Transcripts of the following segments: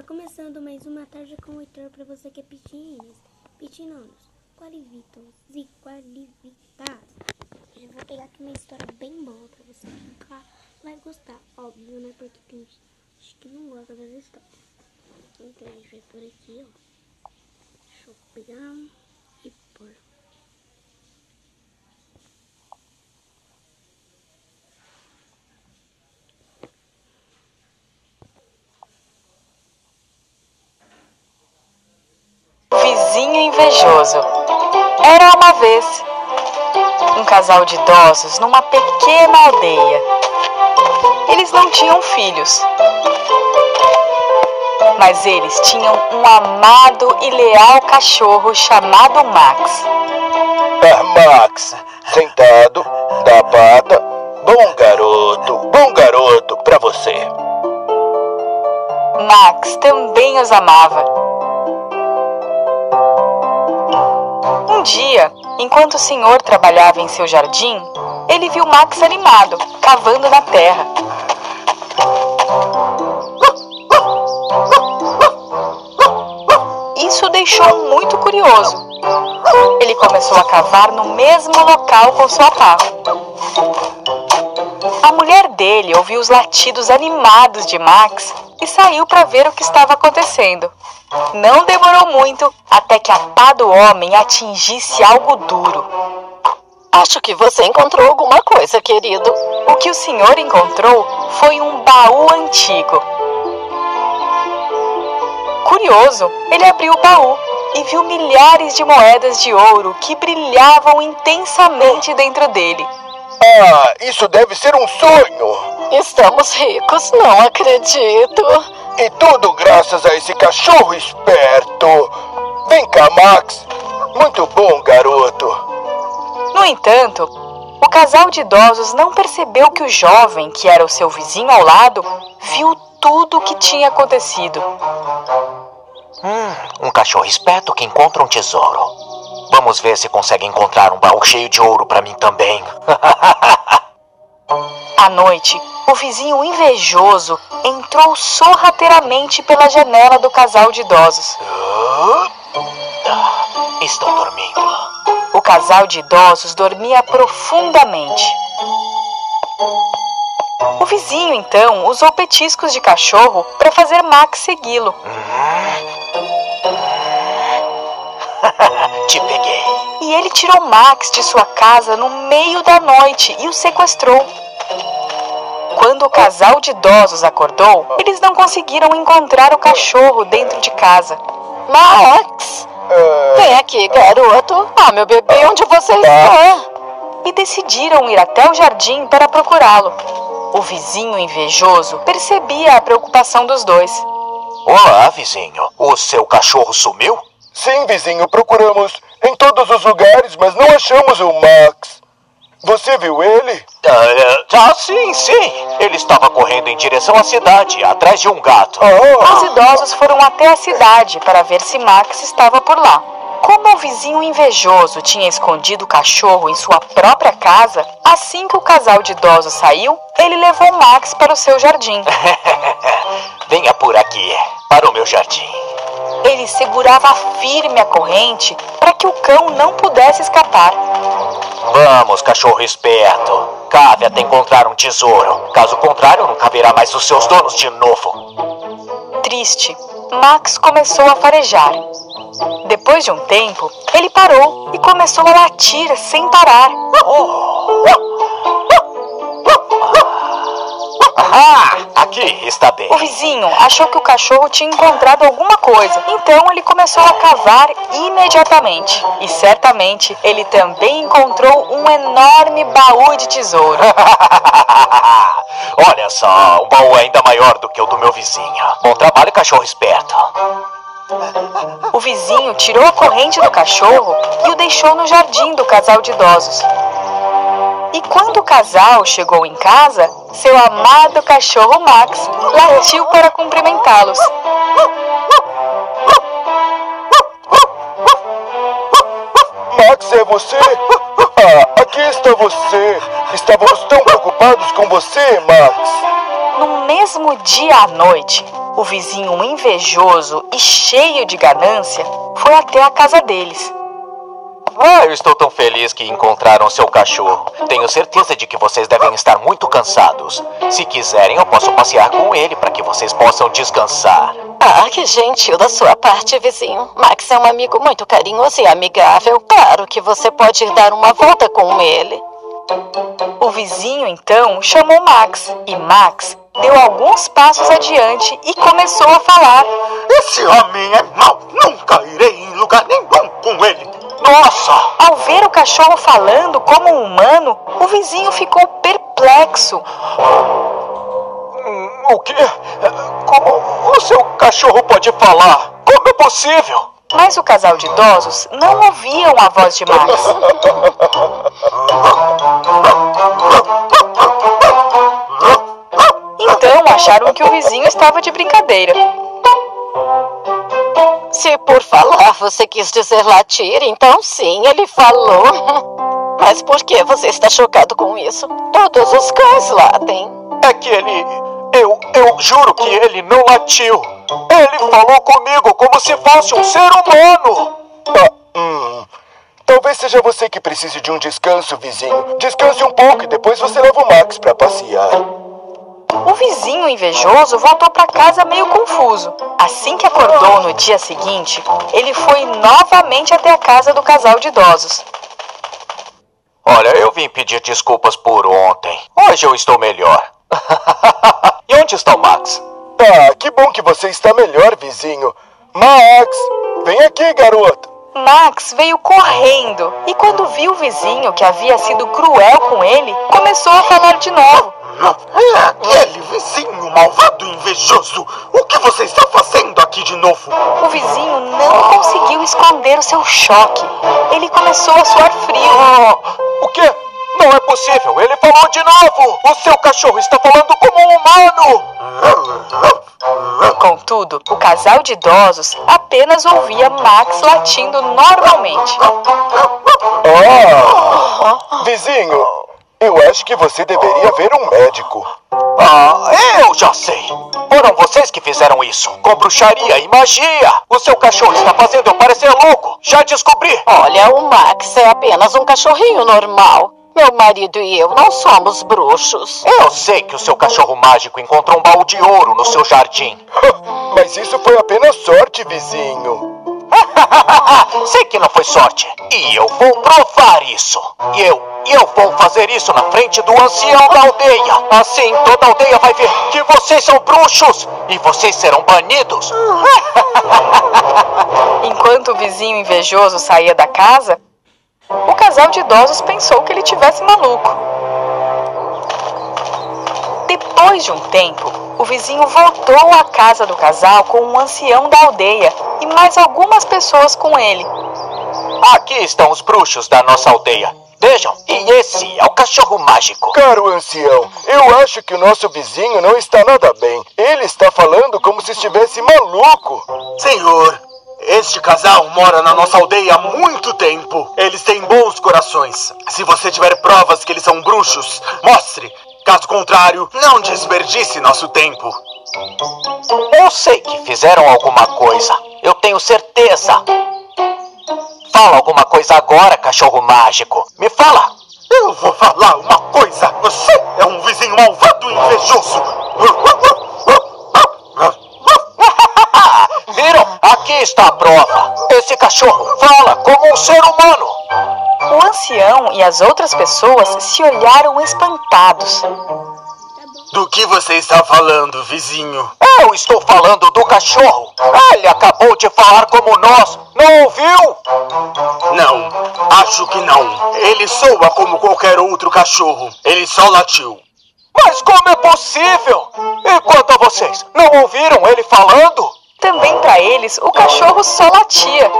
Está começando mais uma tarde com o Heitor para você que é pitininhos, pitinonos, qualivitos e qualivitas. Eu vou pegar aqui uma história bem boa para você ficar, vai gostar, óbvio, né? Porque tem gente que não gosta das histórias. Então a gente vai por aqui, ó. Deixa eu pegar e pôr. Invejoso. Era uma vez um casal de idosos numa pequena aldeia. Eles não tinham filhos, mas eles tinham um amado e leal cachorro chamado Max. Ah, Max, sentado, da pata. Bom garoto, bom garoto pra você. Max também os amava. Um dia, enquanto o senhor trabalhava em seu jardim, ele viu Max animado, cavando na terra. Isso o deixou muito curioso. Ele começou a cavar no mesmo local com sua pá. A mulher dele ouviu os latidos animados de Max e saiu para ver o que estava acontecendo. Não demorou muito até que a pá do homem atingisse algo duro. Acho que você encontrou alguma coisa, querido. O que o senhor encontrou foi um baú antigo. Curioso, ele abriu o baú e viu milhares de moedas de ouro que brilhavam intensamente dentro dele. Ah, isso deve ser um sonho. Estamos ricos, não acredito. E tudo graças a esse cachorro esperto. Vem cá, Max. Muito bom, garoto. No entanto, o casal de idosos não percebeu que o jovem, que era o seu vizinho ao lado, viu tudo o que tinha acontecido. Hum, um cachorro esperto que encontra um tesouro. Vamos ver se consegue encontrar um baú cheio de ouro para mim também. À noite, o vizinho invejoso entrou sorrateiramente pela janela do casal de idosos. Estão dormindo. O casal de idosos dormia profundamente. O vizinho, então, usou petiscos de cachorro para fazer Max segui-lo. Te peguei. E ele tirou Max de sua casa no meio da noite e o sequestrou. Quando o casal de idosos acordou, eles não conseguiram encontrar o cachorro dentro de casa. Max! Vem aqui, garoto. Ah, meu bebê, onde você está? E decidiram ir até o jardim para procurá-lo. O vizinho invejoso percebia a preocupação dos dois. Olá, vizinho. O seu cachorro sumiu? Sim, vizinho, procuramos em todos os lugares, mas não achamos o Max. Você viu ele? Ah, ah, sim, sim. Ele estava correndo em direção à cidade, atrás de um gato. Os idosos foram até a cidade para ver se Max estava por lá. Como o vizinho invejoso tinha escondido o cachorro em sua própria casa, assim que o casal de idosos saiu, ele levou Max para o seu jardim. Venha por aqui, para o meu jardim. Ele segurava firme a corrente para que o cão não pudesse escapar. Vamos, cachorro esperto. Cave até encontrar um tesouro. Caso contrário, não caberá mais os seus donos de novo. Triste, Max começou a farejar. Depois de um tempo, ele parou e começou a latir sem parar. Ah, aqui está bem. O vizinho achou que o cachorro tinha encontrado alguma coisa, então ele começou a cavar imediatamente. E certamente ele também encontrou um enorme baú de tesouro. Olha só, um baú ainda maior do que o do meu vizinho. Bom trabalho, cachorro esperto. O vizinho tirou a corrente do cachorro e o deixou no jardim do casal de idosos. E quando o casal chegou em casa, seu amado cachorro Max latiu para cumprimentá-los. Max, é você? Ah, aqui está você. Estávamos tão preocupados com você, Max. No mesmo dia à noite, o vizinho invejoso e cheio de ganância foi até a casa deles. Ah, eu estou tão feliz que encontraram seu cachorro. Tenho certeza de que vocês devem estar muito cansados. Se quiserem, eu posso passear com ele para que vocês possam descansar. Ah, que gentil da sua parte, vizinho. Max é um amigo muito carinhoso e amigável. Claro que você pode ir dar uma volta com ele. O vizinho então chamou Max e Max deu alguns passos adiante e começou a falar. Esse homem é mau. Nunca irei em lugar nenhum com ele. Nossa! Ao ver o cachorro falando como um humano, o vizinho ficou perplexo. O quê? Como o seu cachorro pode falar? Como é possível? Mas o casal de idosos não ouviam a voz de Max. Então acharam que o vizinho estava de brincadeira. Se por falar você quis dizer latir, então sim, ele falou. Mas por que você está chocado com isso? Todos os cães latem. É que ele. Eu, eu juro que ele não latiu. Ele falou comigo como se fosse um ser humano. Ah, hum. Talvez seja você que precise de um descanso, vizinho. Descanse um pouco e depois você leva o Max pra passear. O vizinho invejoso voltou para casa meio confuso. Assim que acordou no dia seguinte, ele foi novamente até a casa do casal de idosos. Olha, eu vim pedir desculpas por ontem. Hoje eu estou melhor. e onde está o Max? Ah, que bom que você está melhor, vizinho. Max, vem aqui, garoto. Max veio correndo e, quando viu o vizinho que havia sido cruel com ele, começou a falar de novo. É aquele vizinho malvado e invejoso. O que você está fazendo aqui de novo? O vizinho não conseguiu esconder o seu choque. Ele começou a suar frio. Ah, o quê? Não é possível. Ele falou de novo. O seu cachorro está falando como um humano. Contudo, o casal de idosos apenas ouvia Max latindo normalmente. Ah, vizinho, eu acho que você deveria ver um médico. Ah, eu já sei. Foram vocês que fizeram isso. Com bruxaria e magia. O seu cachorro está fazendo eu parecer louco. Já descobri. Olha, o Max é apenas um cachorrinho normal. Meu marido e eu não somos bruxos. Eu sei que o seu cachorro mágico encontrou um baú de ouro no seu jardim. Mas isso foi apenas sorte, vizinho. sei que não foi sorte. E eu vou provar isso. E eu, eu vou fazer isso na frente do ancião da aldeia. Assim toda a aldeia vai ver que vocês são bruxos e vocês serão banidos. Enquanto o vizinho invejoso saía da casa, o casal de idosos pensou que ele tivesse maluco. Depois de um tempo, o vizinho voltou à casa do casal com um ancião da aldeia e mais algumas pessoas com ele. Aqui estão os bruxos da nossa aldeia. Vejam, e esse é o cachorro mágico. Caro ancião, eu acho que o nosso vizinho não está nada bem. Ele está falando como se estivesse maluco. Senhor, este casal mora na nossa aldeia há muito tempo. Eles têm bons corações. Se você tiver provas que eles são bruxos, mostre. Caso contrário, não desperdice nosso tempo. Eu sei que fizeram alguma coisa. Eu tenho certeza. Fala alguma coisa agora, cachorro mágico. Me fala. Eu vou falar uma coisa. Você é um vizinho malvado e invejoso. Viram? Aqui está a prova. Esse cachorro fala como um ser humano. O ancião e as outras pessoas se olharam espantados. Do que você está falando, vizinho? Eu estou falando do cachorro. Ele acabou de falar como nós. Não ouviu? Não, acho que não. Ele soa como qualquer outro cachorro. Ele só latiu. Mas como é possível? E quanto a vocês, não ouviram ele falando? Também para eles, o cachorro só latia.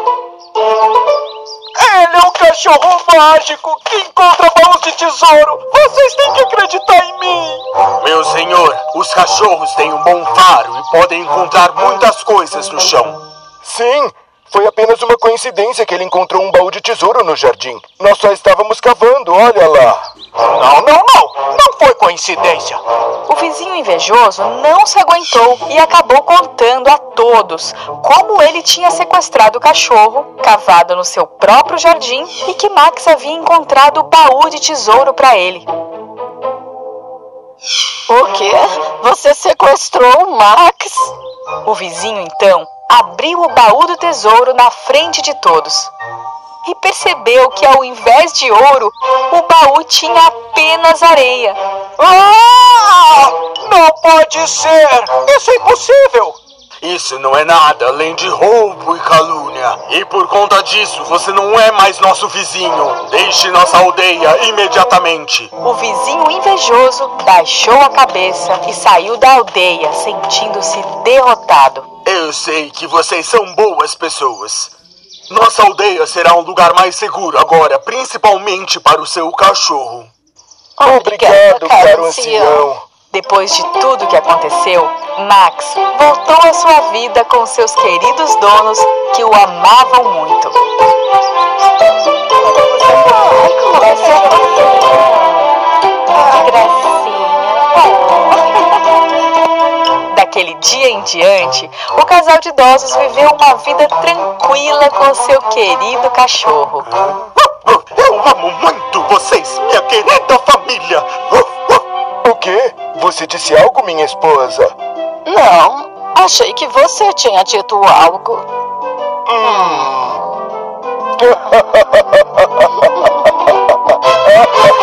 Ele é um cachorro mágico que encontra baús de tesouro. Vocês têm que acreditar em mim. Meu senhor, os cachorros têm um bom faro e podem encontrar muitas coisas no chão. Sim, Foi apenas uma coincidência que ele encontrou um baú de tesouro no jardim. Nós só estávamos cavando, olha lá. Não, não, não. Não foi coincidência. O vizinho invejoso não se aguentou e acabou contando a todos como ele tinha sequestrado o cachorro, cavado no seu próprio jardim e que Max havia encontrado o baú de tesouro para ele. O quê? Você sequestrou o Max? O vizinho então abriu o baú do tesouro na frente de todos e percebeu que ao invés de ouro, o baú tinha apenas areia. Ah! Não pode ser! Isso é impossível! Isso não é nada além de roubo e calúnia. E por conta disso, você não é mais nosso vizinho. Deixe nossa aldeia imediatamente. O vizinho invejoso baixou a cabeça e saiu da aldeia, sentindo-se derrotado. Eu sei que vocês são boas pessoas. Nossa aldeia será um lugar mais seguro agora, principalmente para o seu cachorro. Obrigado, caro ancião. Depois de tudo que aconteceu, Max voltou à sua vida com seus queridos donos que o amavam muito. Que gracinha. Daquele dia em diante, o casal de idosos viveu uma vida tranquila com seu querido cachorro. Eu amo muito vocês, minha querida família. O quê? Você disse algo, minha esposa? Não, achei que você tinha dito algo. Pensa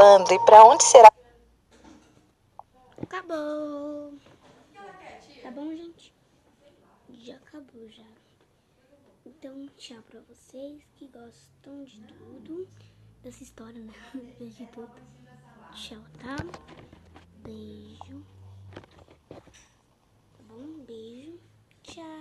quando e para onde será? Acabou. Tá bom, gente? Já acabou já. Então, tchau pra vocês que gostam de tudo. Dessa história, né? De tudo. Tchau, tá? Beijo. Tá bom? Beijo. Tchau.